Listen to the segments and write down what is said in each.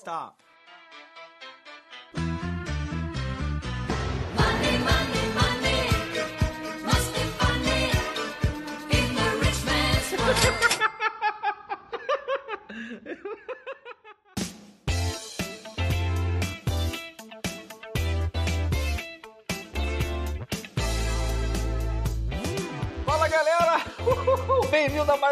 Stop. Money,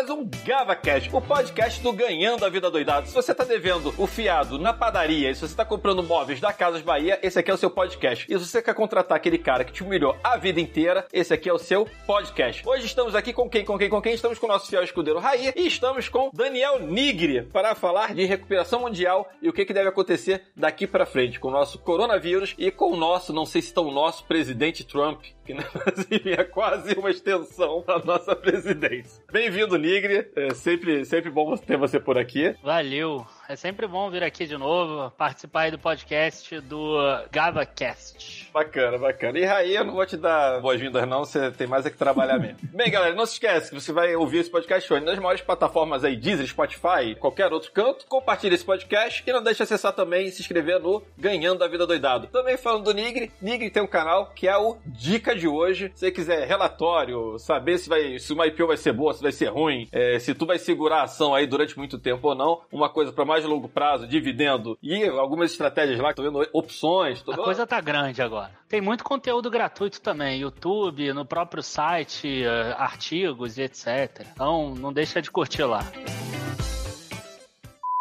mais um GavaCast, o podcast do Ganhando a Vida Doidado. Se você tá devendo o fiado na padaria, e se você tá comprando móveis da Casas Bahia, esse aqui é o seu podcast. E se você quer contratar aquele cara que te humilhou a vida inteira, esse aqui é o seu podcast. Hoje estamos aqui com quem, com quem, com quem? Estamos com o nosso fiel escudeiro Raí e estamos com Daniel Nigri para falar de recuperação mundial e o que, que deve acontecer daqui para frente com o nosso coronavírus e com o nosso, não sei se tão nosso, presidente Trump, que na é quase uma extensão da nossa presidência. Bem-vindo, Nigri. É sempre, sempre bom ter você por aqui. Valeu. É sempre bom vir aqui de novo, participar aí do podcast do GavaCast. Bacana, bacana. E Raí, eu não vou te dar boas-vindas não, você tem mais é que trabalhar mesmo. Bem, galera, não se esquece que você vai ouvir esse podcast hoje nas maiores plataformas aí, Deezer, Spotify, qualquer outro canto. Compartilhe esse podcast e não deixe de acessar também e se inscrever no Ganhando a Vida Doidado. Também falando do Nigri, Nigri tem um canal que é o Dica de Hoje. Se você quiser relatório, saber se, vai, se uma IPO vai ser boa, se vai ser ruim, é, se tu vai segurar a ação aí durante muito tempo ou não, uma coisa para mais longo prazo, dividendo e algumas estratégias lá, tô vendo opções. Tô A coisa tá grande agora. Tem muito conteúdo gratuito também, YouTube, no próprio site, eh, artigos e etc. Então não deixa de curtir lá.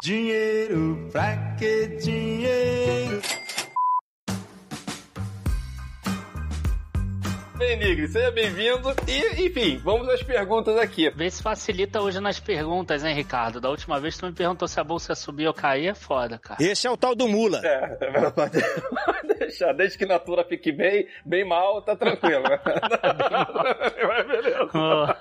Dinheiro, pra que dinheiro? Bem, Nigri, seja bem-vindo. E, enfim, vamos às perguntas aqui. Vê se facilita hoje nas perguntas, hein, Ricardo? Da última vez tu me perguntou se a bolsa ia subir ou cair, é foda, cara. Esse é o tal do Mula. É, é, pode deixar. Desde que a Natura fique bem, bem mal, tá tranquilo. Vai, beleza. Ó,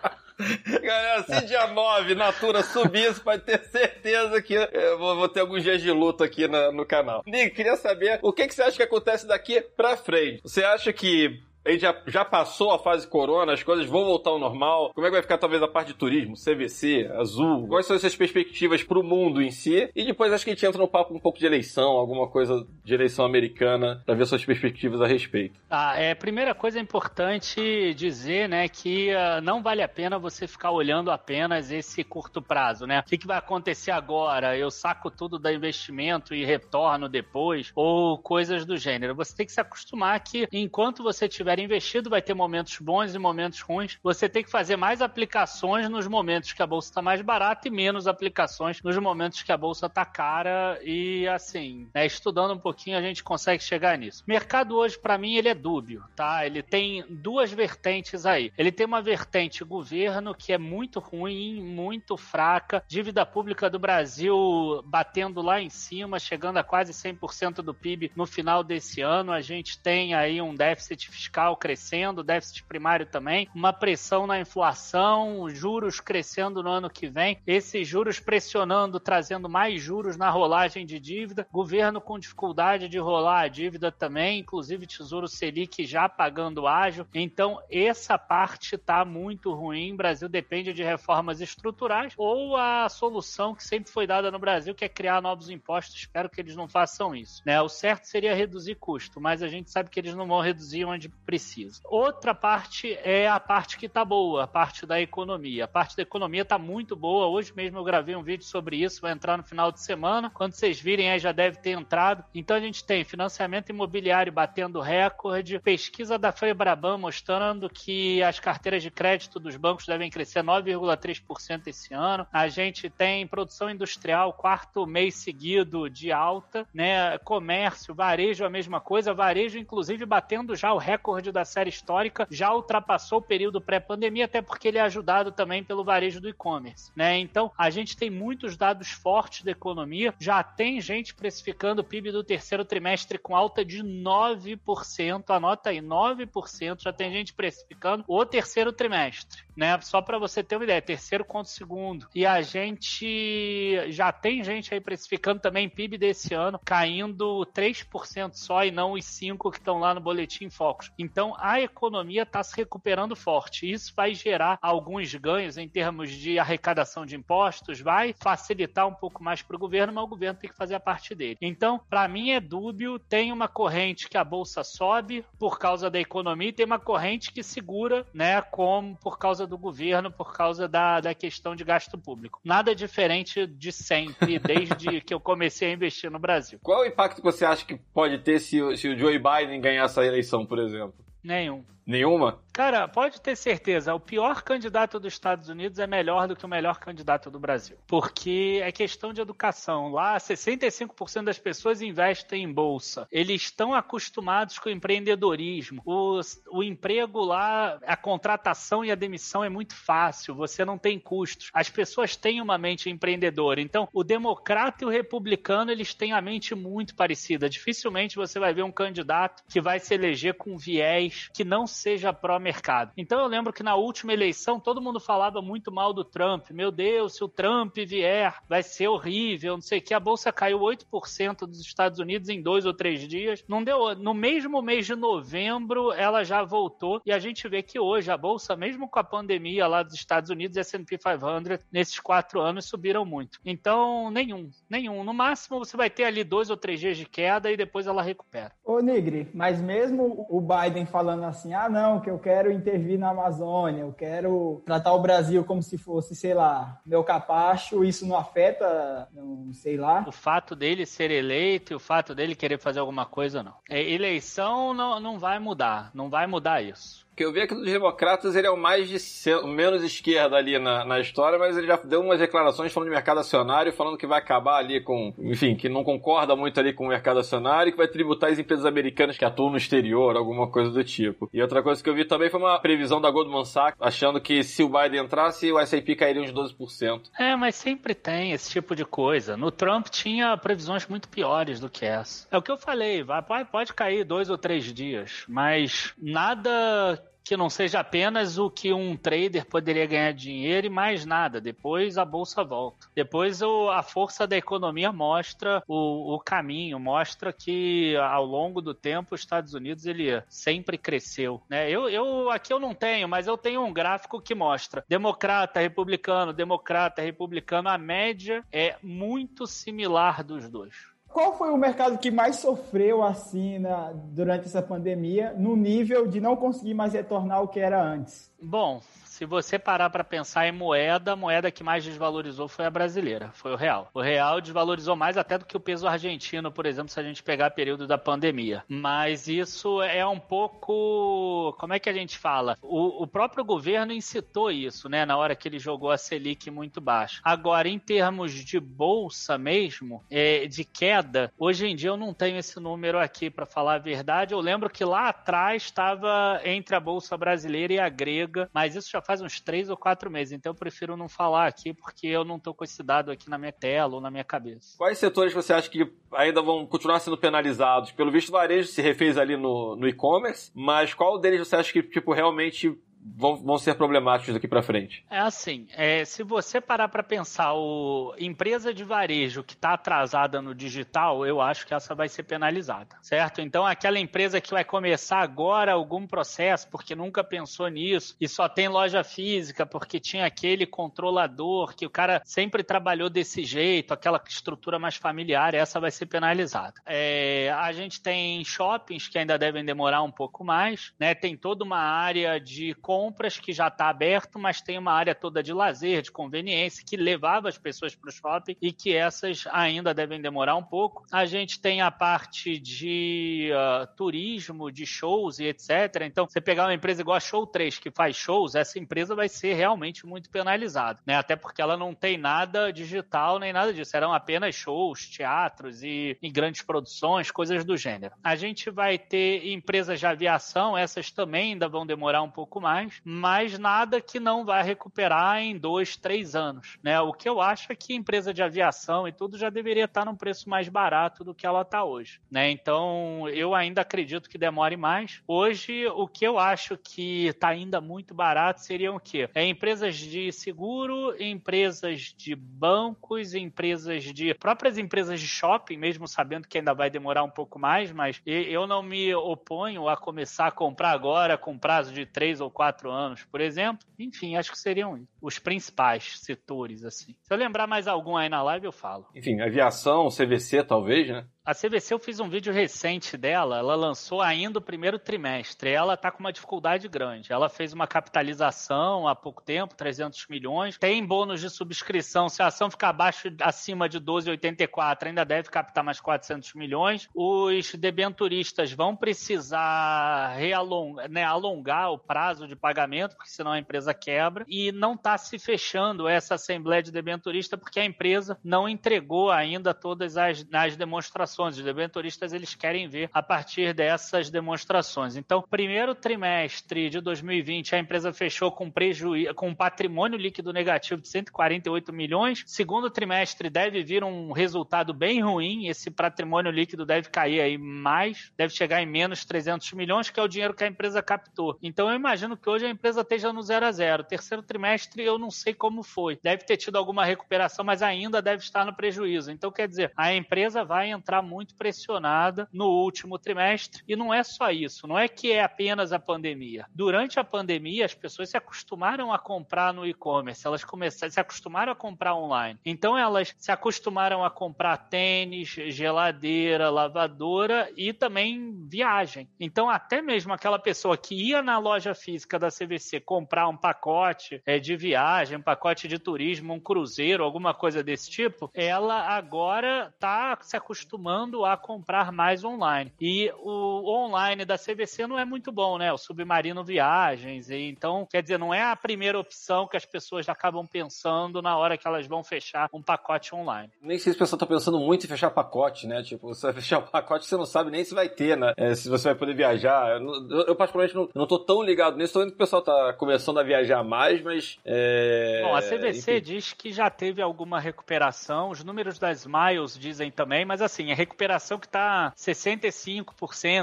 Galera, se dia 9 Natura subir, você pode ter certeza que eu vou, vou ter alguns dias de luto aqui na- no canal. Nick, queria saber o que, que você acha que acontece daqui pra frente? Você acha que a gente já, já passou a fase corona, as coisas vão voltar ao normal? Como é que vai ficar talvez a parte de turismo, CVC, Azul? Quais são essas perspectivas pro mundo em si? E depois acho que a gente entra no papo um pouco de eleição, alguma coisa de eleição americana, pra ver suas perspectivas a respeito. Ah, é, primeira coisa é importante dizer, né, que ah, não vale a pena você ficar olhando apenas esse curto prazo, né? O que, que vai acontecer agora? Eu saco tudo da investimento e retorno depois, ou coisas do gênero. Você tem que se acostumar que enquanto você tiver investido, vai ter momentos bons e momentos ruins. Você tem que fazer mais aplicações nos momentos que a bolsa está mais barata e menos aplicações nos momentos que a bolsa está cara. E assim, né, estudando um pouquinho, a gente consegue chegar nisso. Mercado hoje, para mim, ele é dúbio, tá? Ele tem duas vertentes aí. Ele tem uma vertente governo que é muito ruim, muito fraca, dívida pública do Brasil batendo lá em cima, chegando a quase 100% do PIB no final desse ano. A gente tem aí um déficit fiscal crescendo, déficit primário também, uma pressão na inflação, juros crescendo no ano que vem, esses juros pressionando, trazendo mais juros na rolagem de dívida, governo com dificuldade de rolar a dívida também, inclusive Tesouro Selic já pagando ágil. Então, essa parte está muito ruim. O Brasil depende de reformas estruturais ou a solução que sempre foi dada no Brasil, que é criar novos impostos. Espero que eles não façam isso. Né? O certo seria reduzir custo, mas a gente sabe que eles não vão reduzir onde precisa. Outra parte é a parte que está boa, a parte da economia. A parte da economia está muito boa. Hoje mesmo eu gravei um vídeo sobre isso, vai entrar no final de semana. Quando vocês virem aí já deve ter entrado. Então a gente tem financiamento imobiliário batendo recorde, pesquisa da Febraban mostrando que as carteiras de crédito dos bancos devem crescer 9,3% esse ano. A gente tem produção industrial, quarto mês seguido de alta, né? Comércio, varejo, a mesma coisa. Varejo, inclusive, batendo já o recorde da série histórica, já ultrapassou o período pré-pandemia, até porque ele é ajudado também pelo varejo do e-commerce, né? Então, a gente tem muitos dados fortes da economia, já tem gente precificando o PIB do terceiro trimestre com alta de 9%, anota aí, 9%, já tem gente precificando o terceiro trimestre. Né? Só para você ter uma ideia, terceiro contra segundo. E a gente já tem gente aí precificando também PIB desse ano caindo 3% só e não os 5 que estão lá no boletim Focus. Então a economia está se recuperando forte. Isso vai gerar alguns ganhos em termos de arrecadação de impostos, vai facilitar um pouco mais para o governo, mas o governo tem que fazer a parte dele. Então, para mim é dúbio, tem uma corrente que a bolsa sobe por causa da economia e tem uma corrente que segura, né, como por causa do governo, por causa da, da questão de gasto público. Nada diferente de sempre, desde que eu comecei a investir no Brasil. Qual o impacto que você acha que pode ter se, se o Joe Biden ganhar essa eleição, por exemplo? Nenhum. Nenhuma? Cara, pode ter certeza, o pior candidato dos Estados Unidos é melhor do que o melhor candidato do Brasil. Porque é questão de educação. Lá, 65% das pessoas investem em bolsa. Eles estão acostumados com o empreendedorismo. O, o emprego lá, a contratação e a demissão é muito fácil. Você não tem custos. As pessoas têm uma mente empreendedora. Então, o democrata e o republicano, eles têm a mente muito parecida. Dificilmente você vai ver um candidato que vai se eleger com viés que não seja pró-mercado. Então eu lembro que na última eleição todo mundo falava muito mal do Trump. Meu Deus, se o Trump vier, vai ser horrível, não sei o que. A bolsa caiu 8% dos Estados Unidos em dois ou três dias. Não deu. No mesmo mês de novembro, ela já voltou. E a gente vê que hoje a bolsa, mesmo com a pandemia lá dos Estados Unidos, S&P 500, nesses quatro anos subiram muito. Então, nenhum, nenhum. No máximo você vai ter ali dois ou três dias de queda e depois ela recupera. Ô, Nigri, mas mesmo o Biden falando assim, ah, não, que eu quero intervir na Amazônia, eu quero tratar o Brasil como se fosse, sei lá, meu capacho, isso não afeta, não sei lá. O fato dele ser eleito e o fato dele querer fazer alguma coisa, não. É, eleição não, não vai mudar. Não vai mudar isso. Porque eu vi que dos democratas ele é o mais de menos esquerda ali na, na história, mas ele já deu umas declarações falando de mercado acionário, falando que vai acabar ali com, enfim, que não concorda muito ali com o mercado acionário e que vai tributar as empresas americanas que atuam no exterior, alguma coisa do tipo. E outra coisa que eu vi também foi uma previsão da Goldman Sachs, achando que se o Biden entrasse, o S&P cairia uns 12%. É, mas sempre tem esse tipo de coisa. No Trump tinha previsões muito piores do que essa. É o que eu falei, vai, pode cair dois ou três dias, mas nada que não seja apenas o que um trader poderia ganhar dinheiro e mais nada. Depois a bolsa volta. Depois o- a força da economia mostra o, o caminho, mostra que ao longo do tempo os Estados Unidos ele sempre cresceu. Né? Eu, eu aqui eu não tenho, mas eu tenho um gráfico que mostra democrata, republicano, democrata, republicano. A média é muito similar dos dois. Qual foi o mercado que mais sofreu assim na- durante essa pandemia, no nível de não conseguir mais retornar ao que era antes? Bom, se você parar para pensar em moeda, a moeda que mais desvalorizou foi a brasileira, foi o real. O real desvalorizou mais até do que o peso argentino, por exemplo, se a gente pegar período da pandemia. Mas isso é um pouco, como é que a gente fala? O, o próprio governo incitou isso, né, na hora que ele jogou a Selic muito baixa. Agora, em termos de bolsa mesmo, é, de queda, hoje em dia eu não tenho esse número aqui para falar a verdade. Eu lembro que lá atrás estava entre a bolsa brasileira e a grega, mas isso já faz uns três ou quatro meses, então eu prefiro não falar aqui porque eu não tô com esse dado aqui na minha tela ou na minha cabeça. Quais setores você acha que ainda vão continuar sendo penalizados? Pelo visto, o varejo se refez ali no, no e-commerce, mas qual deles você acha que, tipo, realmente vão, vão ser problemáticos daqui pra frente? É assim, é, se você parar para pensar, o empresa de varejo que está atrasada no digital, eu acho que essa vai ser penalizada, certo? Então, aquela empresa que vai começar agora algum processo porque nunca pensou nisso e só tem loja física porque tinha aquele controlador que o cara sempre trabalhou desse jeito, aquela estrutura mais familiar, essa vai ser penalizada. É, a gente tem shoppings que ainda devem demorar um pouco mais, né? Tem toda uma área de compras que já está aberto, mas tem uma área toda de lazer, de conveniência, que levava as pessoas para o shopping e que essas ainda devem demorar um pouco. A gente tem a parte de uh, turismo, de shows e etc. Então, você pegar uma empresa igual a Show 3, que faz shows, essa empresa vai ser realmente muito penalizada, né? Até porque ela não tem nada digital nem nada disso, serão apenas shows, teatros e, e grandes produções, coisas do gênero. A gente vai ter empresas de aviação, essas também ainda vão demorar um pouco mais. Mais, mas nada que não vai recuperar em dois, três anos, né? O que eu acho é que empresa de aviação e tudo já deveria estar num preço mais barato do que ela está hoje, né? Então eu ainda acredito que demore mais. Hoje o que eu acho que está ainda muito barato seriam o quê? É empresas de seguro, empresas de bancos, empresas de próprias empresas de shopping, mesmo sabendo que ainda vai demorar um pouco mais, mas eu não me oponho a começar a comprar agora com prazo de três ou quatro anos, por exemplo. Enfim, acho que seriam os principais setores assim. Se eu lembrar mais algum aí na live eu falo. Enfim, aviação, CVC talvez, né? A CVC eu fiz um vídeo recente dela, ela lançou ainda o primeiro trimestre. Ela tá com uma dificuldade grande. Ela fez uma capitalização há pouco tempo, 300 milhões. Tem bônus de subscrição. Se a ação ficar abaixo, acima de 12,84, ainda deve captar mais 400 milhões. Os debenturistas vão precisar realongar, né, alongar o prazo de pagamento, porque senão a empresa quebra. E não está se fechando essa assembleia de debenturista porque a empresa não entregou ainda todas as, as demonstrações. Os debenturistas eles querem ver a partir dessas demonstrações. Então, primeiro trimestre de 2020, a empresa fechou com prejuízo, com patrimônio líquido negativo de 148 milhões. Segundo trimestre deve vir um resultado bem ruim. Esse patrimônio líquido deve cair aí mais, deve chegar em menos 300 milhões, que é o dinheiro que a empresa captou. Então, eu imagino que hoje a empresa esteja no zero a zero. Terceiro trimestre, eu não sei como foi. Deve ter tido alguma recuperação, mas ainda deve estar no prejuízo. Então, quer dizer, a empresa vai entrar muito pressionada no último trimestre. E não é só isso, não é que é apenas a pandemia. Durante a pandemia, as pessoas se acostumaram a comprar no e-commerce, elas começaram, se acostumaram a comprar online. Então, elas se acostumaram a comprar tênis, geladeira, lavadora e também viagem. Então, até mesmo aquela pessoa que ia na loja física da CVC comprar um pacote é, de viagem, um pacote de turismo, um cruzeiro, alguma coisa desse tipo, ela agora está se acostumando a comprar mais online. E o online da CVC não é muito bom, né? O Submarino Viagens. E então, quer dizer, não é a primeira opção que as pessoas acabam pensando na hora que elas vão fechar um pacote online. Nem sei se o pessoal tá pensando muito em fechar pacote, né? Tipo, você vai fechar o pacote, você não sabe nem se vai ter, né? É, se você vai poder viajar. Eu, eu, particularmente, não, não tô tão ligado nisso. Tô vendo que o pessoal tá começando a viajar mais, mas... É... Bom, a CVC enfim. diz que já teve alguma recuperação, os números das Miles dizem também, mas assim, a recuperação que está 65%,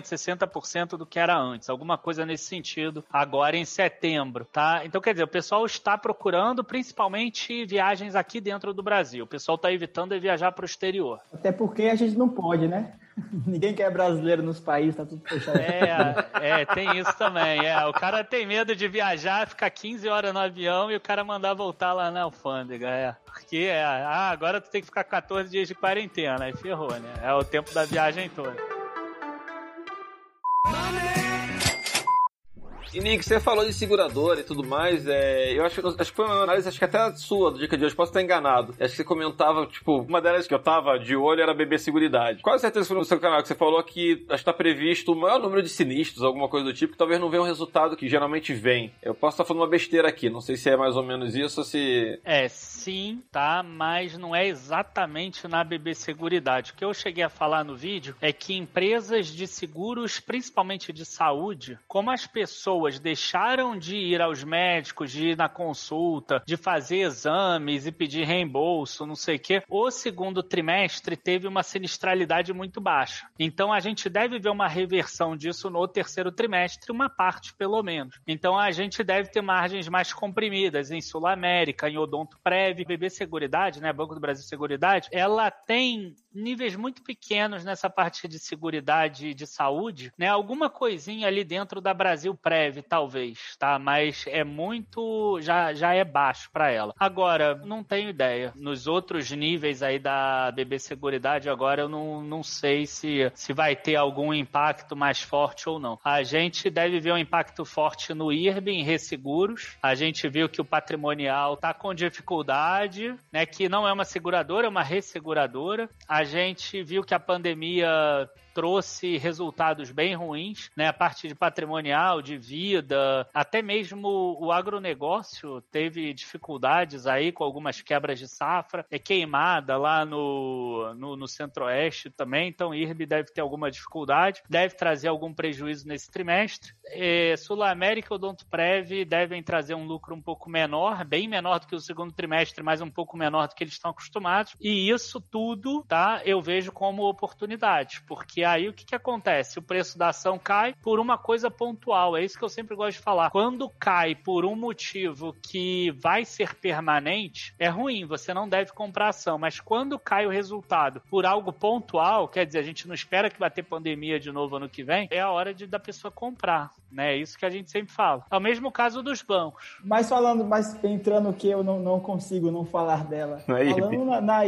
60% do que era antes, alguma coisa nesse sentido, agora em setembro, tá? Então, quer dizer, o pessoal está procurando principalmente viagens aqui dentro do Brasil, o pessoal está evitando é viajar para o exterior. Até porque a gente não pode, né? Ninguém quer brasileiro nos países, tá tudo fechado. É, é, tem isso também. É, o cara tem medo de viajar, ficar 15 horas no avião e o cara mandar voltar lá na alfândega. É. Porque é, ah, agora tu tem que ficar 14 dias de quarentena. Aí ferrou, né? É o tempo da viagem toda. E Nick, você falou de seguradora e tudo mais, é, eu acho, acho que foi uma análise, acho que até a sua, do Dica de hoje, posso estar enganado. Acho que você comentava, tipo, uma delas que eu tava de olho era BB Seguridade. Quase certeza foi no seu canal que você falou que acho que tá previsto o maior número de sinistros, alguma coisa do tipo, que talvez não venha o resultado que geralmente vem. Eu posso estar falando uma besteira aqui, não sei se é mais ou menos isso ou se... É, sim, tá? Mas não é exatamente na BB Seguridade. O que eu cheguei a falar no vídeo é que empresas de seguros, principalmente de saúde, como as pessoas deixaram de ir aos médicos, de ir na consulta, de fazer exames e pedir reembolso, não sei o quê, o segundo trimestre teve uma sinistralidade muito baixa. Então a gente deve ver uma reversão disso no terceiro trimestre, uma parte pelo menos. Então a gente deve ter margens mais comprimidas em Sul América, em Odonto Prev, BB Seguridade, né, Banco do Brasil Seguridade, ela tem níveis muito pequenos nessa parte de seguridade de saúde, né? Alguma coisinha ali dentro da Brasil Prev, talvez, tá? Mas é muito já já é baixo para ela. Agora, não tenho ideia. Nos outros níveis aí da BB Seguridade agora eu não, não sei se se vai ter algum impacto mais forte ou não. A gente deve ver um impacto forte no IRB em resseguros. A gente viu que o patrimonial tá com dificuldade, né, que não é uma seguradora, é uma resseguradora. A gente viu que a pandemia trouxe resultados bem ruins, né? A parte de patrimonial, de vida, até mesmo o agronegócio teve dificuldades aí com algumas quebras de safra, é queimada lá no, no, no centro-oeste também, então IRB deve ter alguma dificuldade, deve trazer algum prejuízo nesse trimestre. É, Sul América e Odontoprev devem trazer um lucro um pouco menor, bem menor do que o segundo trimestre, mas um pouco menor do que eles estão acostumados. E isso tudo, tá? Eu vejo como oportunidade, porque aí o que, que acontece? O preço da ação cai por uma coisa pontual. É isso que eu sempre gosto de falar. Quando cai por um motivo que vai ser permanente, é ruim. Você não deve comprar ação. Mas quando cai o resultado por algo pontual, quer dizer, a gente não espera que vai ter pandemia de novo ano que vem, é a hora de da pessoa comprar. Né? É isso que a gente sempre fala. É o mesmo caso dos bancos. Mas falando, mas entrando que eu não, não consigo não falar dela. Na IRB. falando na, na,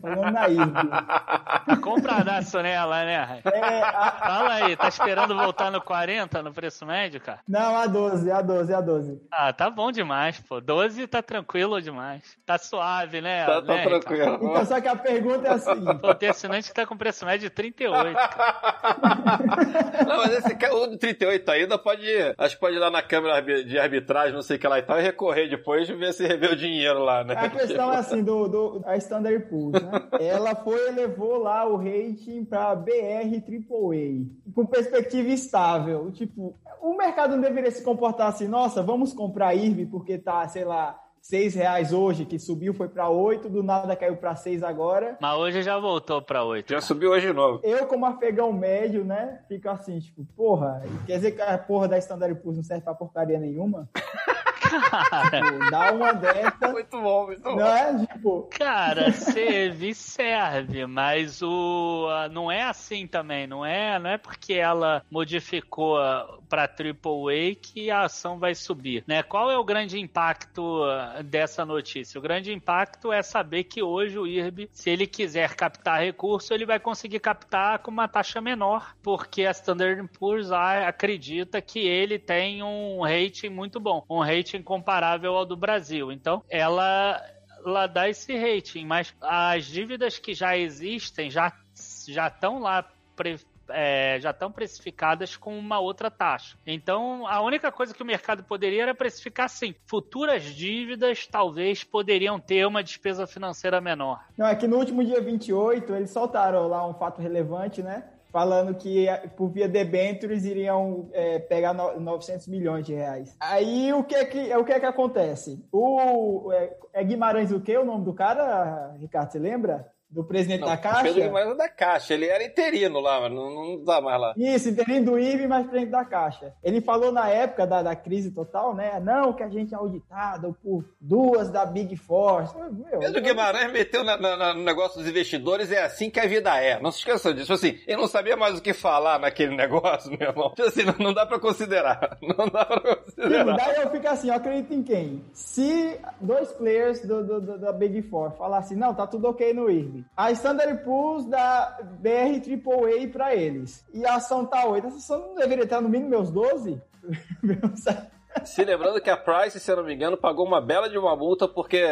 falando na IRB. Compradaço nela, né? É, a- Fala aí, tá esperando voltar no 40 no preço médio, cara? não, a 12, a 12, a 12. Ah, tá bom demais, pô. 12 tá tranquilo demais. Tá suave, né? Tá, tá né, Ricardo? tranquilo. Então, só que a pergunta é a seguinte. Pô, tem assinante que tá com preço médio de 38. cara. Não, mas esse ca- o do 38 ainda pode. Acho que pode ir lá na câmera de arbitragem, não sei o que lá e tal, e recorrer depois e ver se revê o dinheiro lá, né? A questão é assim, do, do a Standard Poor's, né? Ela foi e levou lá o rating pra BR AAA, com perspectiva estável. Tipo, o mercado não deveria se comportar assim, nossa, vamos comprar IRB porque tá, sei lá, seis reais hoje, que subiu, foi pra oito, do nada caiu pra seis agora. Mas hoje já voltou pra 8. Já subiu hoje de novo. Eu, como afegão médio, né, fico assim, tipo, porra, quer dizer que a porra da Standard Poor's não serve pra porcaria nenhuma? Tipo, dá uma dessa, Muito bom, muito bom. não é? Tipo, Cara, serve serve, mas o não é assim também, não é, não é porque ela modificou para AAA que a ação vai subir, né? Qual é o grande impacto ah, dessa notícia? O grande impacto é saber que hoje o IRB, se ele quiser captar recurso, ele vai conseguir captar com uma taxa menor, porque a Standard Poor's acredita que ele tem um rating muito bom, um rating comparável ao do Brasil. Então, ela ela dá esse rating, mas as dívidas que já existem já já estão lá pre- é, já estão precificadas com uma outra taxa. Então, a única coisa que o mercado poderia era precificar sim. Futuras dívidas talvez poderiam ter uma despesa financeira menor. Não, é que no último dia 28 eles soltaram lá um fato relevante, né? Falando que eh, por via debentures iriam eh, pegar no- 900 milhões de reais. Aí o que é que, o que, é que acontece? O, é, é Guimarães o quê? O nome do cara, Ricardo, você lembra? Do presidente Não, da Caixa? Pedro Guimarães é da Caixa, ele era interino lá, mas não, não dá mais lá. Isso, interino do IB, mas presidente da Caixa. Ele falou na época da, da crise total, né? Não, que a gente é auditado por duas da Big Four. Meu, Pedro Guimarães meteu na- na- no negócio dos investidores, é assim que a vida é. Não se esqueça disso. Assim, ele não sabia mais o que falar naquele negócio, meu irmão. Tipo Assim, não, não dá pra considerar. Não dá pra Tipo, considerar. daí eu fico assim, eu acredito em quem? Se dois players do, do- do- da Big Four falar assim, não, tá tudo ok no IRB. A Standard Poor's dá BR AAA pra eles. E a ação tá 8. Essa ação não deveria estar no mínimo meus 12? Se lembrando que a Price, se eu não me engano, pagou uma bela de uma multa porque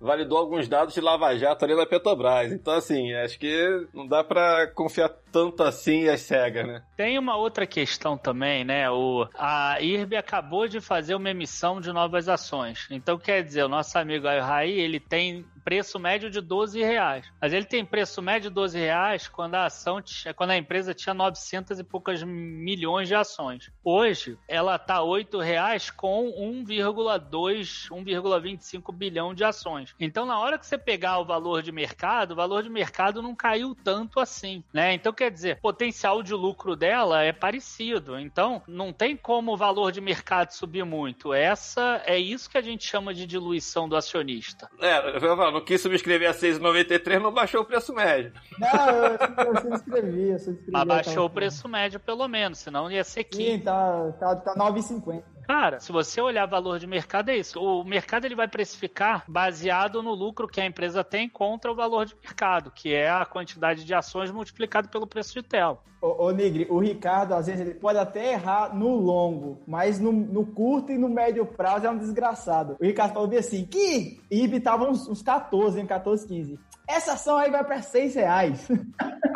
validou alguns dados de lava-jato ali na Petrobras. Então, assim, acho que não dá pra confiar tanto assim as cegas, né? Tem uma outra questão também, né? O, a IRB acabou de fazer uma emissão de novas ações. Então, quer dizer, o nosso amigo Raí, ele tem preço médio de 12 reais. Mas ele tem preço médio de 12 reais quando a ação, quando a empresa tinha 900 e poucas milhões de ações. Hoje, ela tá 8 reais com 1,2, 1,25 bilhão de ações. Então, na hora que você pegar o valor de mercado, o valor de mercado não caiu tanto assim, né? Então, quer dizer, o potencial de lucro dela é parecido. Então, não tem como o valor de mercado subir muito. Essa é isso que a gente chama de diluição do acionista. É, eu não quis subscrever a 6,93, não baixou o preço médio. Não, eu, eu subscrevi, eu subscrevi. Mas baixou o preço médio, pelo menos, senão ia ser 15. Sim, tá, tá, tá 9,50. Cara, se você olhar valor de mercado, é isso. O mercado ele vai precificar baseado no lucro que a empresa tem contra o valor de mercado, que é a quantidade de ações multiplicado pelo preço de tela. Ô, ô Nigri, o Ricardo, às vezes, ele pode até errar no longo, mas no, no curto e no médio prazo é um desgraçado. O Ricardo falou bem assim, que IB tava uns, uns 14, hein, 14, 15. Essa ação aí vai para 6 reais.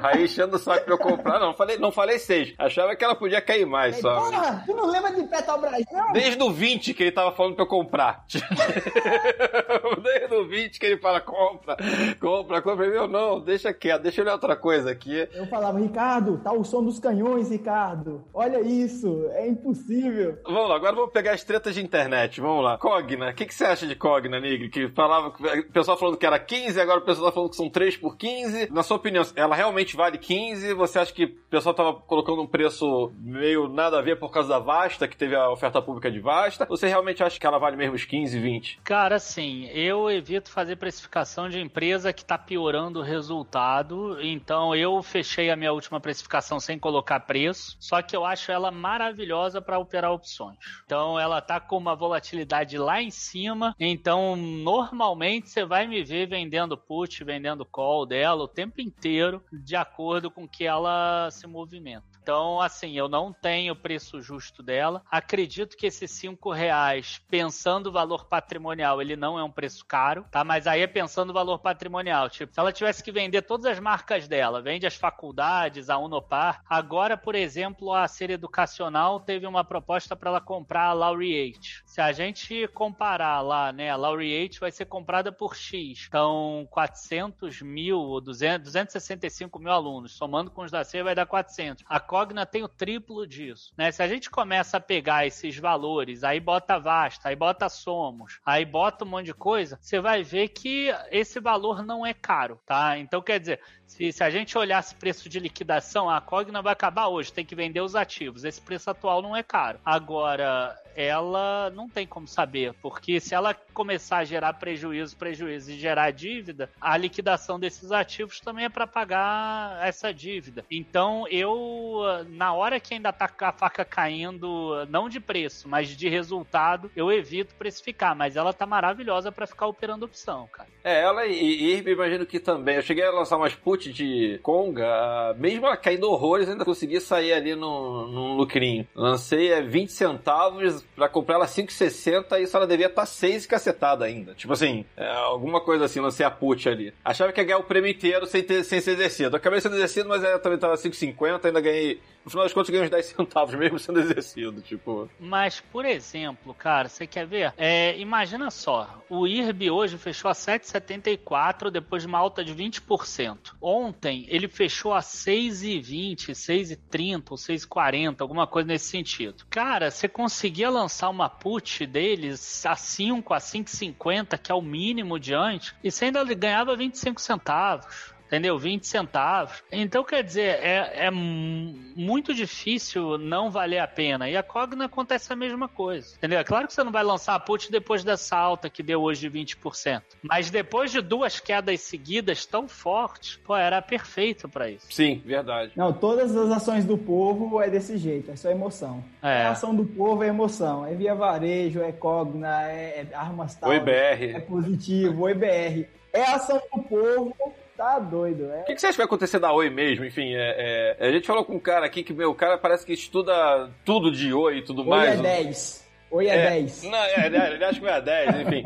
Aí enchendo o saco pra eu comprar. Não, falei, não falei 6. Achava que ela podia cair mais só. Porra, tu não lembra de Petrobras, não? Desde o 20 que ele tava falando pra eu comprar. Desde o 20 que ele fala, compra, compra, compra. Meu, não, deixa quieto, deixa eu olhar outra coisa aqui. Eu falava, Ricardo, tá o som dos canhões, Ricardo. Olha isso, é impossível. Vamos lá, agora vamos pegar as tretas de internet. Vamos lá. Cogna, o que, que você acha de Cogna, Nigri? Que falava, o pessoal falando que era 15, agora o pessoal tá falando que são 3 por 15. Na sua opinião, ela realmente vale 15? Você acha que o pessoal tava colocando um preço meio nada a ver por causa da Vasta, que teve a oferta pública de Vasta? Ou você realmente acha que ela vale mesmo os 15, 20? Cara, assim, eu evito fazer precificação de empresa que tá piorando o resultado. Então eu fechei a minha última precificação sem colocar preço. Só que eu acho ela maravilhosa para operar opções. Então ela tá com uma volatilidade lá em cima. Então normalmente você vai me ver vendendo put, vendendo call dela o tempo inteiro, de acordo com que ela se movimenta. Então, assim, eu não tenho o preço justo dela. Acredito que esses cinco reais, pensando o valor patrimonial, ele não é um preço caro, tá? Mas aí é pensando o valor patrimonial. Tipo, se ela tivesse que vender todas as marcas dela, vende as faculdades, a Unopar. Agora, por exemplo, a série educacional teve uma proposta para ela comprar a Laureate. Se a gente comparar lá, né, a Laureate vai ser comprada por X. Então, 400 mil ou 200, 265 mil alunos, somando com os da C vai dar 400. A Cogna tem o triplo disso, né? Se a gente começa a pegar esses valores, aí bota Vasta, aí bota Somos, aí bota um monte de coisa, você vai ver que esse valor não é caro, tá? Então, quer dizer, se, se a gente olhasse preço de liquidação, a Cogna vai acabar hoje, tem que vender os ativos. Esse preço atual não é caro. Agora, ela não tem como saber, porque se ela começar a gerar prejuízo, prejuízo e gerar dívida, a liquidação desses ativos também é para pagar essa dívida. Então, eu, na hora que ainda tá a faca caindo, não de preço, mas de resultado, eu evito precificar, mas ela tá maravilhosa para ficar operando opção, cara. É, ela e IRB, imagino que também. Eu cheguei a lançar umas put de Conga, mesmo ela caindo horrores, ainda consegui sair ali num, num lucrinho. Lancei é 20 centavos pra comprar ela 5,60 e isso ela devia estar 6 e cacetada ainda. Tipo assim, é, alguma coisa assim, lancei a put ali. Achava que ia ganhar o prêmio inteiro sem, ter, sem ser exercido. Acabei sendo exercido, mas ela também tava 5,50, ainda ganhei. No final das contas, eu ganhei uns 10 centavos mesmo sendo exercido, tipo. Mas, por exemplo, cara, você quer ver? É, imagina só, o IRB hoje fechou a 7,74 depois de uma alta de 20%. Ontem ele fechou a 6,20, 6,30 ou 6,40, alguma coisa nesse sentido. Cara, você conseguia lançar uma put deles a 5, a 5,50, que é o mínimo de antes, e você ainda ganhava 25 centavos entendeu? 20 centavos. Então, quer dizer, é, é muito difícil não valer a pena. E a Cogna acontece a mesma coisa, entendeu? É claro que você não vai lançar a put depois dessa alta que deu hoje de 20%. Mas depois de duas quedas seguidas tão fortes, pô, era perfeito para isso. Sim, verdade. Não, todas as ações do povo é desse jeito, é só emoção. É. A ação do povo é emoção. É via varejo, é Cogna, é, é armas tal. É positivo, Oi BR. É a ação do povo, tá doido. É O que, que você acha que vai acontecer da Oi mesmo? Enfim, é, é, a gente falou com um cara aqui que, meu, o cara parece que estuda tudo de Oi e tudo Oi mais. é 10. Oi é, 10. Não, é, ele acha que vai a 10, enfim.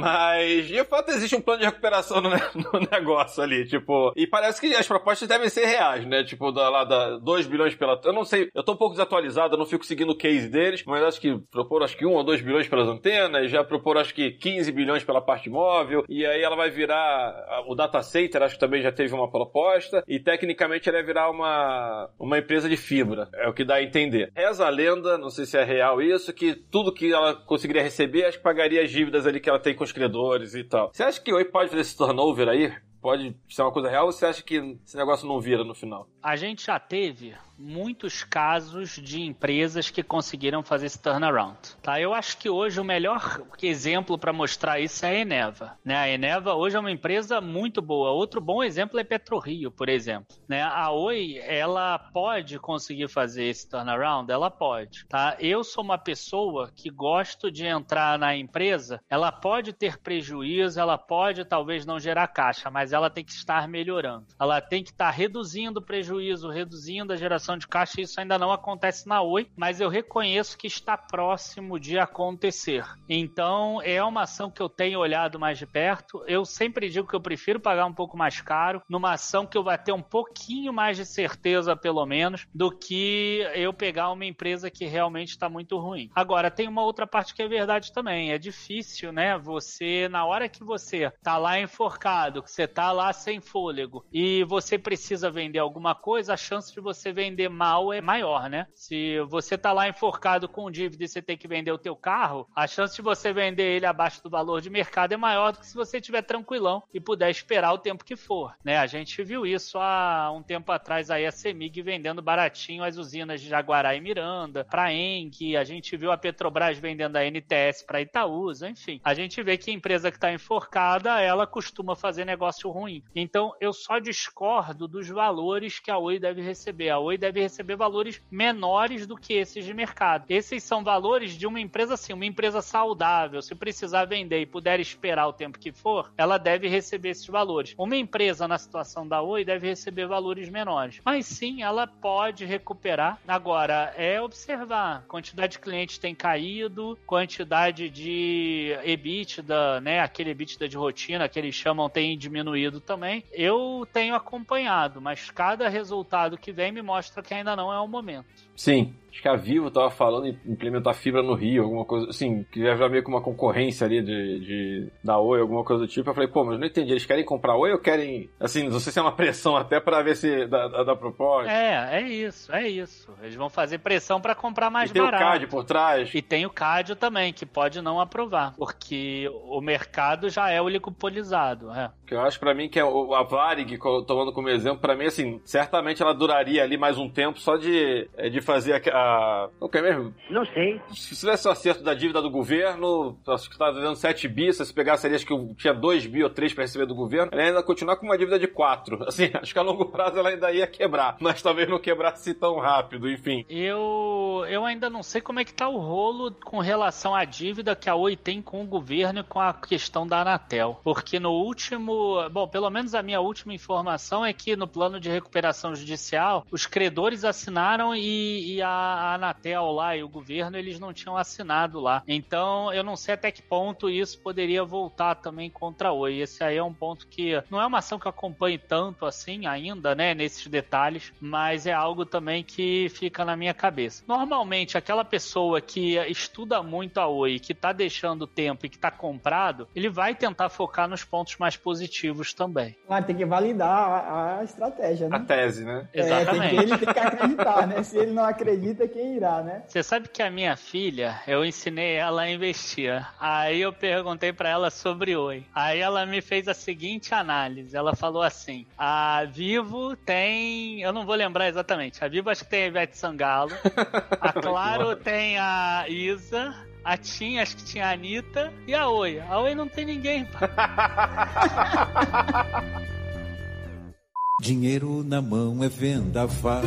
Mas, de fato, existe um plano de recuperação no, no negócio ali, tipo. E parece que as propostas devem ser reais, né? Tipo, da, lá da 2 bilhões pela. Eu não sei, eu tô um pouco desatualizado, eu não fico seguindo o case deles, mas acho que proporam acho que 1 ou 2 bilhões pelas antenas, já proporam acho que 15 bilhões pela parte móvel, e aí ela vai virar. O data center, acho que também já teve uma proposta, e tecnicamente ela vai virar uma, uma empresa de fibra, é o que dá a entender. Reza a lenda, não sei se é real isso, que tudo que ela conseguiria receber, acho que pagaria as dívidas ali que ela tem com os credores e tal. Você acha que Oi pode fazer esse turnover aí? Pode ser uma coisa real ou você acha que esse negócio não vira no final? A gente já teve muitos casos de empresas que conseguiram fazer esse turnaround. Tá? Eu acho que hoje o melhor exemplo para mostrar isso é a Eneva. Né? A Eneva hoje é uma empresa muito boa. Outro bom exemplo é PetroRio, por exemplo. Né? A Oi, ela pode conseguir fazer esse turnaround? Ela pode. Tá? Eu sou uma pessoa que gosto de entrar na empresa. Ela pode ter prejuízo, ela pode talvez não gerar caixa, mas ela tem que estar melhorando. Ela tem que estar reduzindo o prejuízo, reduzindo a geração de caixa. Isso ainda não acontece na Oi, mas eu reconheço que está próximo de acontecer. Então, é uma ação que eu tenho olhado mais de perto. Eu sempre digo que eu prefiro pagar um pouco mais caro numa ação que eu vou ter um pouquinho mais de certeza, pelo menos, do que eu pegar uma empresa que realmente está muito ruim. Agora, tem uma outra parte que é verdade também. É difícil, né? Você, na hora que você tá lá enforcado, que você tá lá sem fôlego e você precisa vender alguma coisa, a chance de você vender mal é maior, né? Se você tá lá enforcado com dívida e você tem que vender o teu carro, a chance de você vender ele abaixo do valor de mercado é maior do que se você estiver tranquilão e puder esperar o tempo que for, né? A gente viu isso há um tempo atrás aí a Semig vendendo baratinho as usinas de Jaguará e Miranda, para Enque, a gente viu a Petrobras vendendo a NTS para Itaúsa, enfim. A gente vê que a empresa que está enforcada, ela costuma fazer negócio ruim. Então, eu só discordo dos valores que a Oi deve receber. A Oi deve receber valores menores do que esses de mercado. Esses são valores de uma empresa assim, uma empresa saudável. Se precisar vender e puder esperar o tempo que for, ela deve receber esses valores. Uma empresa na situação da Oi deve receber valores menores. Mas sim, ela pode recuperar. Agora, é observar. Quantidade de clientes tem caído, quantidade de EBITDA, né? Aquele EBITDA de rotina que eles chamam tem diminuído também. Eu tenho acompanhado, mas cada resultado que vem me mostra que ainda não é o momento. Sim. Acho que a Vivo tava falando em implementar fibra no Rio, alguma coisa assim, que já já meio com uma concorrência ali de, de da Oi, alguma coisa do tipo. Eu falei, pô, mas eu não entendi, eles querem comprar Oi ou querem, assim, não sei se é uma pressão até pra ver se da, da, da proposta. É, é isso, é isso. Eles vão fazer pressão para comprar mais e tem barato. o CAD por trás. E tem o CAD também, que pode não aprovar, porque o mercado já é oligopolizado. É. Que eu acho pra mim que é a Varig, tomando como exemplo, pra mim, assim, certamente ela duraria ali mais um tempo só de, é, de fazer a. a o que é mesmo? Não sei. Se tivesse o acerto da dívida do governo, acho que estava devendo 7 bi, se você pegasse ali, acho que eu tinha 2 bi ou 3 para receber do governo, ela ainda continuar com uma dívida de 4. Assim, acho que a longo prazo ela ainda ia quebrar, mas talvez não quebrasse tão rápido, enfim. Eu, eu ainda não sei como é que tá o rolo com relação à dívida que a Oi tem com o governo e com a questão da Anatel. Porque no último, bom, pelo menos a minha última informação é que no plano de recuperação judicial, os credores assinaram e, e a, a Anatel lá e o governo, eles não tinham assinado lá. Então, eu não sei até que ponto isso poderia voltar também contra a Oi. Esse aí é um ponto que não é uma ação que eu acompanhe tanto assim ainda, né, nesses detalhes, mas é algo também que fica na minha cabeça. Normalmente, aquela pessoa que estuda muito a Oi, que tá deixando tempo e que tá comprado, ele vai tentar focar nos pontos mais positivos também. Mas tem que validar a, a estratégia, A né? tese, né? É, tem Exatamente. que, ele tem que acreditar, né? Se ele não acredita, quem irá, né? Você sabe que a minha filha, eu ensinei ela a investir. Aí eu perguntei pra ela sobre Oi. Aí ela me fez a seguinte análise. Ela falou assim: a Vivo tem, eu não vou lembrar exatamente. A Vivo acho que tem a Ivete Sangalo. A Claro tem a Isa. A Tim, acho que tinha a Anitta. E a Oi. A Oi não tem ninguém. Dinheiro na mão é vendaval.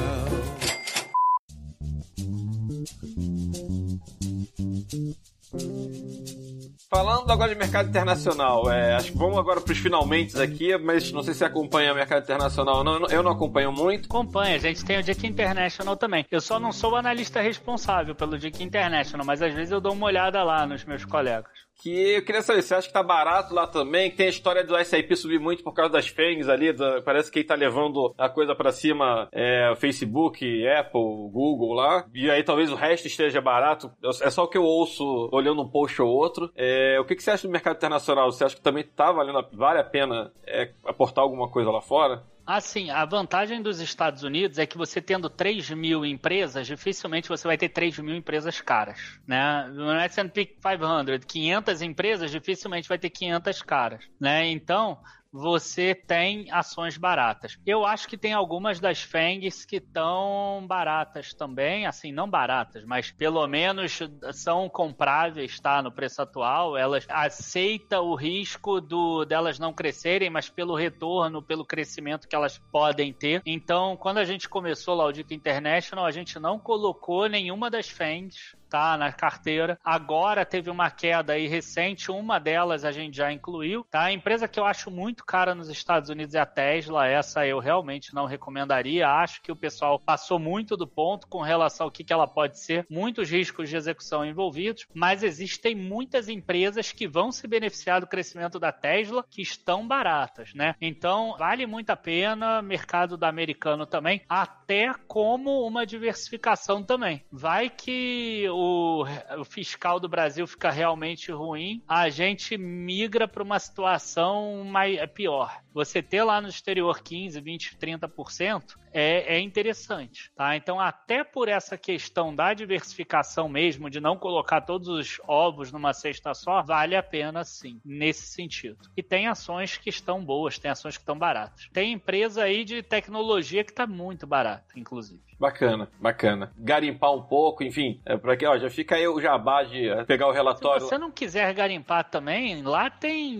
Agora de mercado internacional, é, acho que vamos agora pros finalmente aqui, mas não sei se acompanha o mercado internacional ou não, eu não acompanho muito. Acompanha, a gente tem o Dick International também. Eu só não sou o analista responsável pelo Dick International, mas às vezes eu dou uma olhada lá nos meus colegas. Que eu queria saber, você acha que tá barato lá também? Tem a história do SIP subir muito por causa das FANGs ali, da- parece que ele tá levando a coisa pra cima, é, Facebook, Apple, Google lá, e aí talvez o resto esteja barato. É só o que eu ouço olhando um post ou outro. É, o que, que você acha do mercado internacional? Você acha que também tá valendo, vale a pena é, aportar alguma coisa lá fora? Assim, a vantagem dos Estados Unidos é que você tendo 3 mil empresas, dificilmente você vai ter 3 mil empresas caras, né? No S&P 500, 500 empresas, dificilmente vai ter 500 caras, né? Então, você tem ações baratas. Eu acho que tem algumas das FANGs que estão baratas também, assim, não baratas, mas pelo menos são compráveis, tá? No preço atual, elas aceitam o risco do delas não crescerem, mas pelo retorno, pelo crescimento que elas podem ter. Então, quando a gente começou lá o Dica International, a gente não colocou nenhuma das FANGs tá? Na carteira. Agora teve uma queda aí recente, uma delas a gente já incluiu, tá? A empresa que eu acho muito cara nos Estados Unidos é a Tesla, essa eu realmente não recomendaria. Acho que o pessoal passou muito do ponto com relação ao que, que ela pode ser, muitos riscos de execução envolvidos, mas existem muitas empresas que vão se beneficiar do crescimento da Tesla que estão baratas, né? Então, vale muito a pena, mercado da americano também, até como uma diversificação também. Vai que o fiscal do Brasil fica realmente ruim, a gente migra para uma situação mais, é pior. Você ter lá no exterior 15, 20, 30% é, é interessante, tá? Então, até por essa questão da diversificação mesmo, de não colocar todos os ovos numa cesta só, vale a pena sim, nesse sentido. E tem ações que estão boas, tem ações que estão baratas. Tem empresa aí de tecnologia que está muito barata, inclusive. Bacana, bacana. Garimpar um pouco, enfim, é pra que, ó, já fica aí o jabá de é, pegar o Se relatório. você não quiser garimpar também, lá tem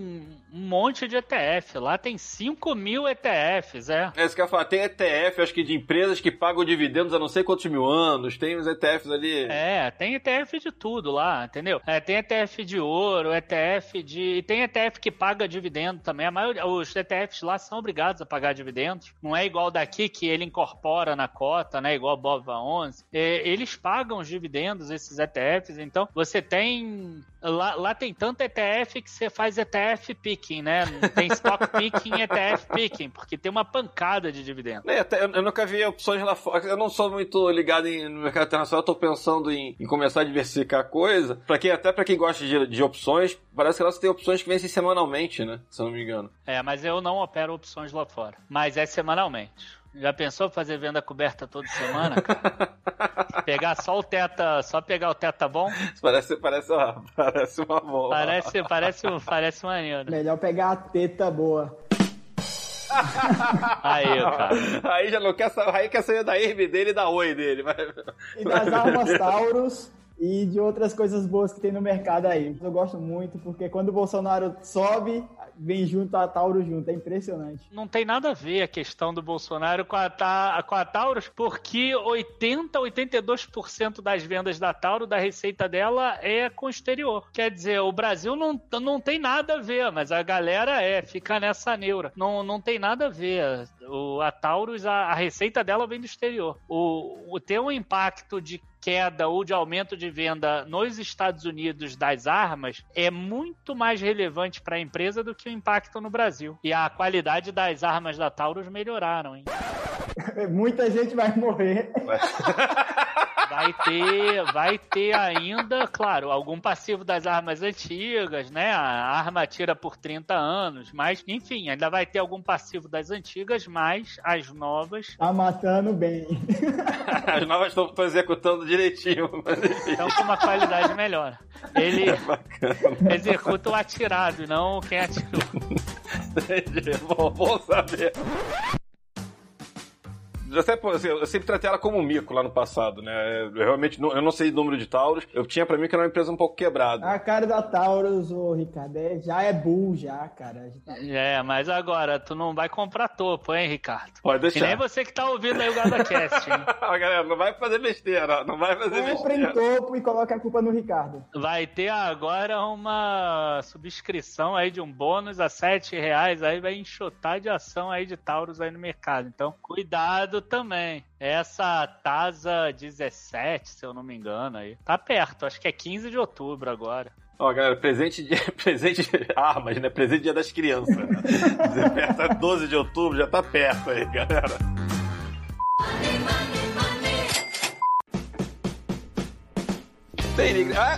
um monte de ETF, lá tem 5 mil ETFs, é. É isso que eu ia falar, tem ETF, acho que de empresas que pagam dividendos há não sei quantos mil anos, tem os ETFs ali. É, tem ETF de tudo lá, entendeu? É, tem ETF de ouro, ETF de. E tem ETF que paga dividendo também. A maioria, os ETFs lá são obrigados a pagar dividendos. Não é igual daqui que ele incorpora na cota, né? Igual a Bova 11. É, eles pagam os dividendos, esses ETFs. Então, você tem. Lá, lá tem tanto ETF que você faz ETF picking, né? Tem stock picking e ETF picking, porque tem uma pancada de dividendos. É, até- eu, eu nunca vi opções lá fora. Eu não sou muito ligado em, no mercado internacional, eu tô pensando em, em começar a diversificar a coisa. Pra quem, até pra quem gosta de, de opções, parece que elas têm opções que vencem semanalmente, né? Se eu não me engano. É, mas eu não opero opções lá fora. Mas é semanalmente. Já pensou fazer venda coberta toda semana, cara? pegar só o teta, só pegar o teta bom? Parece, parece, uma, parece uma boa. Parece, parece, parece maneiro. Melhor pegar a teta boa. Aí, cara. Aí já não quer saber, aí quer saber da IRB dele e da Oi dele. Mas... E das almas Taurus e de outras coisas boas que tem no mercado aí. Eu gosto muito porque quando o Bolsonaro sobe, vem junto a Tauro junto. É impressionante. Não tem nada a ver a questão do Bolsonaro com a, Ta- com a Taurus, porque 80, 82% das vendas da Tauro, da receita dela, é com o exterior. Quer dizer, o Brasil não, não tem nada a ver, mas a galera é, fica nessa neura. Não, não tem nada a ver. O, a Taurus, a, a receita dela vem do exterior. O, o ter um impacto de queda ou de aumento de venda nos Estados Unidos das armas é muito mais relevante para a empresa do que o impacto no Brasil. E a qualidade das armas da Taurus melhoraram, hein? Muita gente vai morrer. Vai ter, vai ter ainda, claro, algum passivo das armas antigas, né? A arma tira por 30 anos, mas enfim, ainda vai ter algum passivo das antigas, mas as novas Tá matando bem. As novas estão executando direitinho. Mas enfim, estão com uma qualidade melhor. Ele bacana. executa o atirado, e não quem atirou. Entendi. Bom, bom saber. Eu sempre, assim, eu sempre tratei ela como um mico lá no passado, né? Eu realmente não, eu não sei o número de Tauros. Eu tinha pra mim que era uma empresa um pouco quebrada. A cara da Taurus, ô Ricardo, é- já é bull já, cara. Já tá- É, mas agora tu não vai comprar topo, hein, Ricardo? Pode E deixar. nem você que tá ouvindo aí o GadaCast, hein? Galera, não vai fazer besteira. Não vai fazer Compra em besteira. topo e coloca a culpa no Ricardo. Vai ter agora uma subscrição aí de um bônus a 7 reais, aí vai enxotar de ação aí de Taurus aí no mercado. Então, cuidado também. Essa TASA 17, se eu não me engano aí, tá perto, acho que é 15 de outubro agora. Ó, galera, presente de, presente de armas, né? Presente dia das crianças. Né? Dizer, perto, é 12 de outubro, já tá perto aí, galera.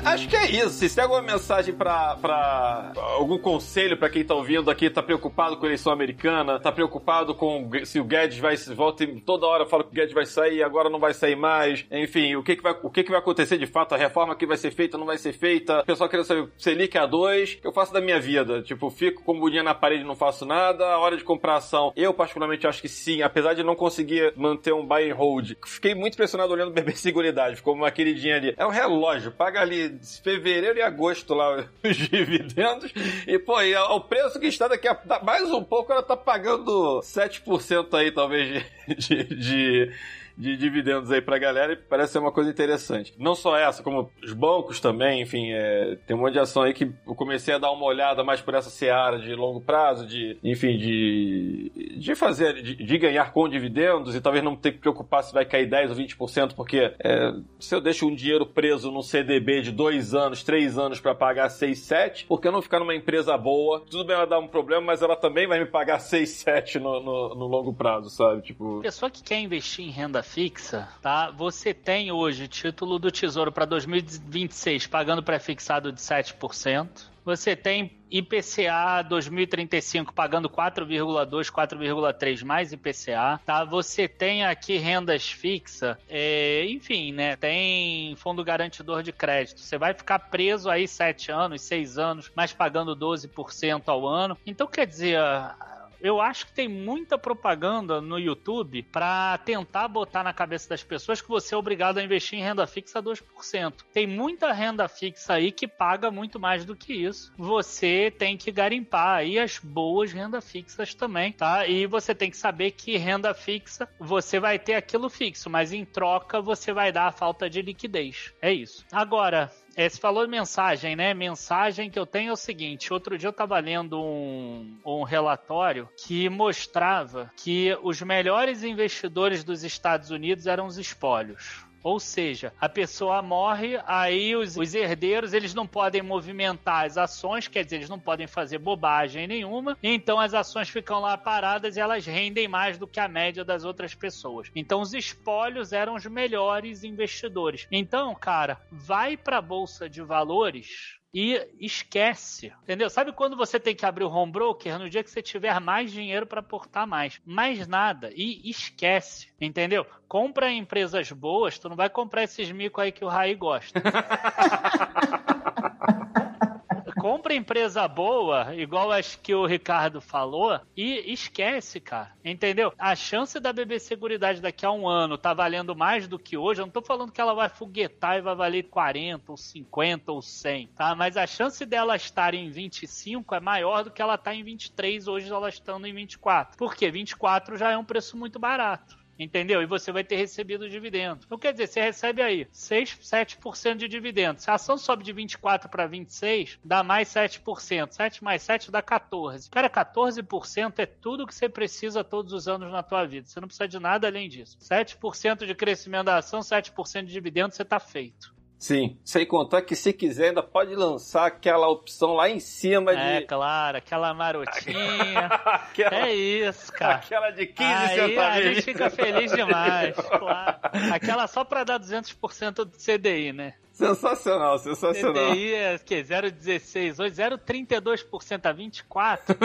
Acho que é isso. Se tem alguma mensagem pra, pra algum conselho pra quem tá ouvindo aqui, tá preocupado com a eleição americana, tá preocupado com se o Guedes vai volta toda hora fala que o Guedes vai sair, agora não vai sair mais. Enfim, o que que vai, o que que vai acontecer de fato? A reforma que vai ser feita não vai ser feita. O pessoal querendo saber Selic a 2, eu faço da minha vida. Tipo, fico com bolinha na parede não faço nada. A hora de comprar ação, eu particularmente acho que sim, apesar de não conseguir manter um buy and hold. Fiquei muito impressionado olhando o BB Seguridade, ficou uma queridinha ali. É um relógio, paga ali fevereiro e agosto lá os dividendos. E, pô, e ao preço que está daqui a mais um pouco, ela tá pagando 7% aí, talvez, de- de- de de dividendos aí pra galera e parece ser uma coisa interessante. Não só essa, como os bancos também, enfim, é, tem um monte de ação aí que eu comecei a dar uma olhada mais por essa seara de longo prazo, de, enfim, de, de fazer, de, de ganhar com dividendos e talvez não ter que preocupar se vai cair 10 ou 20%, porque é, se eu deixo um dinheiro preso num CDB de dois anos, três anos pra pagar 6, 7, por que eu não ficar numa empresa boa? Tudo bem ela dar um problema, mas ela também vai me pagar 6, 7 no, no, no longo prazo, sabe? Tipo, Pessoa que quer investir em renda fixa, tá? Você tem hoje título do Tesouro para 2026 pagando pré-fixado de 7%. Você tem IPCA 2035 pagando 4,2, 4,3 mais IPCA, tá? Você tem aqui rendas fixas, é, enfim, né? Tem fundo garantidor de crédito. Você vai ficar preso aí 7 anos, 6 anos, mas pagando 12% ao ano. Então, quer dizer, eu acho que tem muita propaganda no YouTube para tentar botar na cabeça das pessoas que você é obrigado a investir em renda fixa a 2%. Tem muita renda fixa aí que paga muito mais do que isso. Você tem que garimpar aí as boas rendas fixas também, tá? E você tem que saber que renda fixa você vai ter aquilo fixo, mas em troca você vai dar a falta de liquidez. É isso. Agora, é, você falou mensagem, né? Mensagem que eu tenho é o seguinte: outro dia eu estava lendo um, um relatório que mostrava que os melhores investidores dos Estados Unidos eram os espólios. Ou seja, a pessoa morre, aí os, os, herdeiros eles não podem movimentar as ações, quer dizer, eles não podem fazer bobagem nenhuma, então as ações ficam lá paradas e elas rendem mais do que a média das outras pessoas. Então os espólios eram os melhores investidores. Então, cara, vai para a bolsa de valores e esquece, entendeu? Sabe quando você tem que abrir o home broker no dia que você tiver mais dinheiro para aportar mais? Mais nada e esquece, entendeu? Compra empresas boas, tu não vai comprar esses mico aí que o Rai gosta. compra empresa boa, igual acho que o Ricardo falou, e esquece, cara. Entendeu? A chance da BB Seguridade daqui a um ano tá valendo mais do que hoje. Eu não tô falando que ela vai foguetar e vai valer 40 ou 50 ou 100, tá? Mas a chance dela estar em 25 é maior do que ela tá em 23, hoje ela estando em 24. Por quê? 24 já é um preço muito barato. Entendeu? E você vai ter recebido dividendo. Então, quer dizer, você recebe aí 6, 7% de dividendo. Se a ação sobe de 24 para 26, dá mais 7%. 7 mais 7 dá 14. Cara, 14% é tudo que você precisa todos os anos na tua vida. Você não precisa de nada além disso. 7% de crescimento da ação, 7% de dividendo, você tá feito. Sim, sem contar que se quiser ainda pode lançar aquela opção lá em cima de... É, claro, aquela marotinha. aquela, é isso, cara. Aquela de 15 Aí a centavos. gente fica feliz demais, claro. Aquela só pra dar 200% do CDI, né? Sensacional, sensacional. CDI é que 0,16 hoje, 0,32% a 24.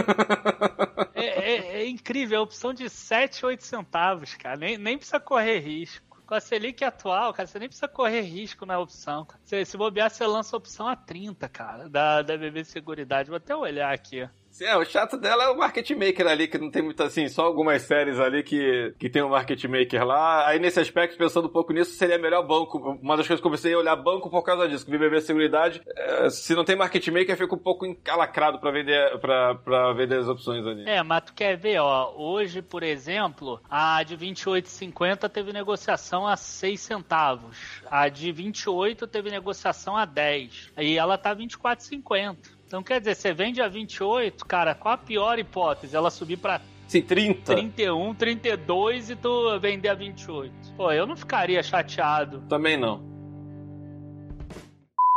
é, é, é incrível, é a opção de 7, 8 centavos, cara. Nem, nem precisa correr risco. Com a Selic atual, cara, você nem precisa correr risco na opção. Cara. Se, se bobear, você lança a opção a 30, cara, da, da BB Seguridade. Vou até olhar aqui, é, o chato dela é o market maker ali, que não tem muito assim, só algumas séries ali que, que tem um market maker lá. Aí nesse aspecto, pensando um pouco nisso, seria melhor banco. Uma das coisas que eu comecei a olhar banco por causa disso, que BBB Seguridade, é, se não tem market maker, fica um pouco encalacrado pra vender, pra, pra vender as opções ali. É, mas tu quer ver, ó, hoje, por exemplo, a de 28,50 teve negociação a 6 centavos. A de 28 teve negociação a 10. E ela tá 24,50. Então quer dizer, você vende a 28, cara, qual a pior hipótese? Ela subir pra Sim, 30. 31, 32 e tu vender a 28. Pô, eu não ficaria chateado. Também não.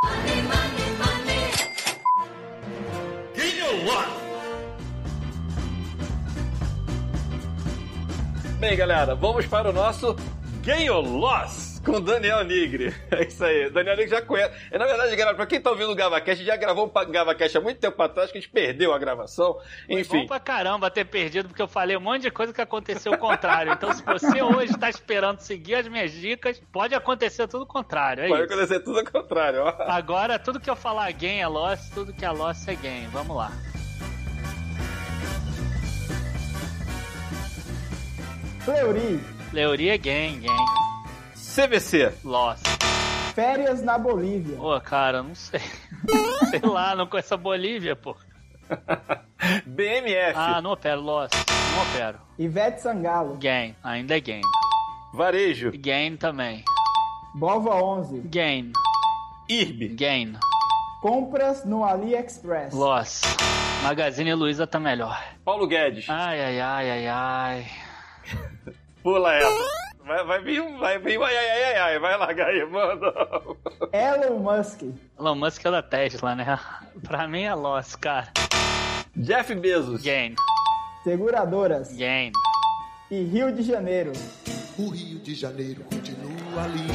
Money, money, money. Bem, galera, vamos para o nosso Gain or Loss com Daniel Nigri. É isso aí. Daniel Nigri já conhece. É, na verdade, galera, pra quem tá ouvindo o GavaCast, já gravou um GavaCast há muito tempo atrás, que a gente perdeu a gravação. Foi Enfim. bom pra caramba ter perdido, porque eu falei um monte de coisa que aconteceu o contrário. Então, se você hoje tá esperando seguir as minhas dicas, pode acontecer tudo o contrário. É Pode isso. acontecer tudo ao contrário, ó. Agora, tudo que eu falar gain é loss, tudo que é loss é gain. Vamos lá. Fleury, Leoria é gain, gain. CVC. Loss. férias na Bolívia. Pô, cara, não sei. sei lá, não conheço a Bolívia, pô. BMF. Ah, não opero, loss. Não opero. Ivete Sangalo, Gain, ainda é gain. Varejo. Gain também. Bova 11. Gain. IRB. Gain. Compras no AliExpress. Loss. Magazine Luiza tá melhor. Paulo Guedes. Ai, ai, ai, ai, ai. Pula essa. Vai, vai vir um. Vai vir um. Ai, ai, ai, ai, ai. Vai largar aí, mano. Elon Musk. Elon Musk é da Tesla, né? Pra mim é loss, cara. Jeff Bezos. Gain. Seguradoras. Gain. E Rio de Janeiro. O Rio de Janeiro continua lindo.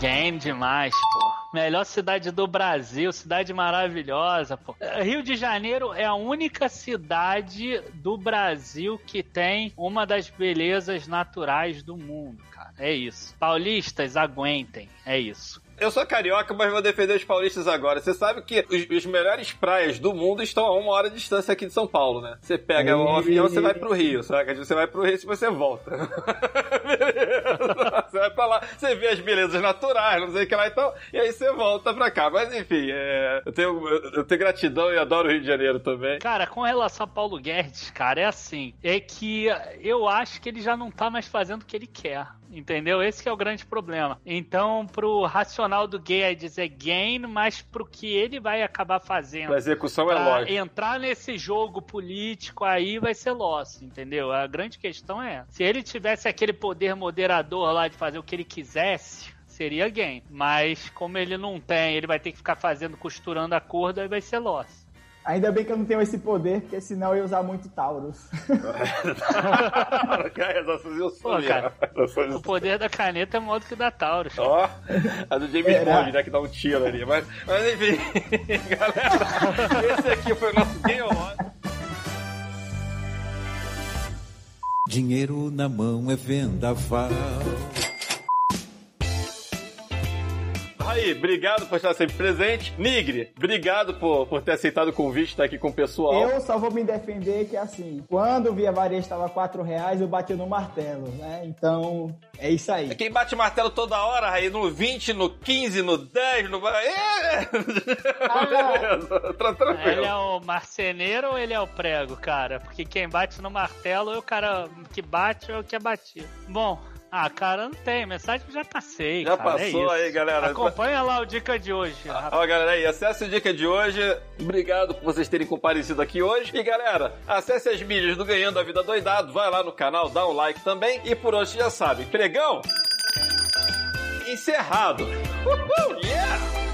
Gain demais, pô. Melhor cidade do Brasil, cidade maravilhosa, pô. Rio de Janeiro é a única cidade do Brasil que tem uma das belezas naturais do mundo, cara. É isso. Paulistas, aguentem. É isso. Eu sou carioca, mas vou defender os paulistas agora. Você sabe que os, os melhores praias do mundo estão a uma hora de distância aqui de São Paulo, né? Você pega um avião, você vai pro Rio, sabe? Você vai pro Rio e você volta. Beleza. Você vai pra lá, você vê as belezas naturais, não sei o que lá e tal, e aí você volta pra cá. Mas enfim, é, eu, tenho, eu tenho gratidão e adoro o Rio de Janeiro também. Cara, com relação a Paulo Guedes, cara, é assim. É que eu acho que ele já não tá mais fazendo o que ele quer. Entendeu? Esse que é o grande problema. Então, pro racional do gay é dizer gain, mas pro que ele vai acabar fazendo. A execução é lógica. entrar nesse jogo político aí vai ser loss, entendeu? A grande questão é, se ele tivesse aquele poder moderador lá de fazer o que ele quisesse, seria gain. Mas como ele não tem, ele vai ter que ficar fazendo, costurando a corda e vai ser loss. Ainda bem que eu não tenho esse poder, porque senão eu ia usar muito Taurus. Pô, cara, O poder da caneta é maior do que o da Taurus. Ó, a do James Será? Bond, né? Que dá um tiro ali. Mas, mas enfim, galera, esse aqui foi o nosso Game On. Dinheiro na mão é vendaval. Aí, obrigado por estar sempre presente. Nigre, obrigado por, por ter aceitado o convite, estar aqui com o pessoal. Eu só vou me defender que assim, quando o Via Varejo estava 4 reais, eu bati no martelo, né? Então, é isso aí. Quem bate martelo toda hora, aí no 20, no 15, no 10, no. É! Beleza, tá Ele tranquilo. é o marceneiro ou ele é o prego, cara? Porque quem bate no martelo é o cara que bate ou o que é batido. Bom, ah, cara, não tem. Mensagem que já passei. Já cara, é passou isso. aí, galera. Acompanha lá o Dica de hoje. rapaz. Ó, galera aí, acesse a dica de hoje. Obrigado por vocês terem comparecido aqui hoje. E, galera, acesse as mídias do Ganhando a Vida Doidado. Vai lá no canal, dá um like também. E por hoje já sabe, pregão encerrado. Uhul, yeah!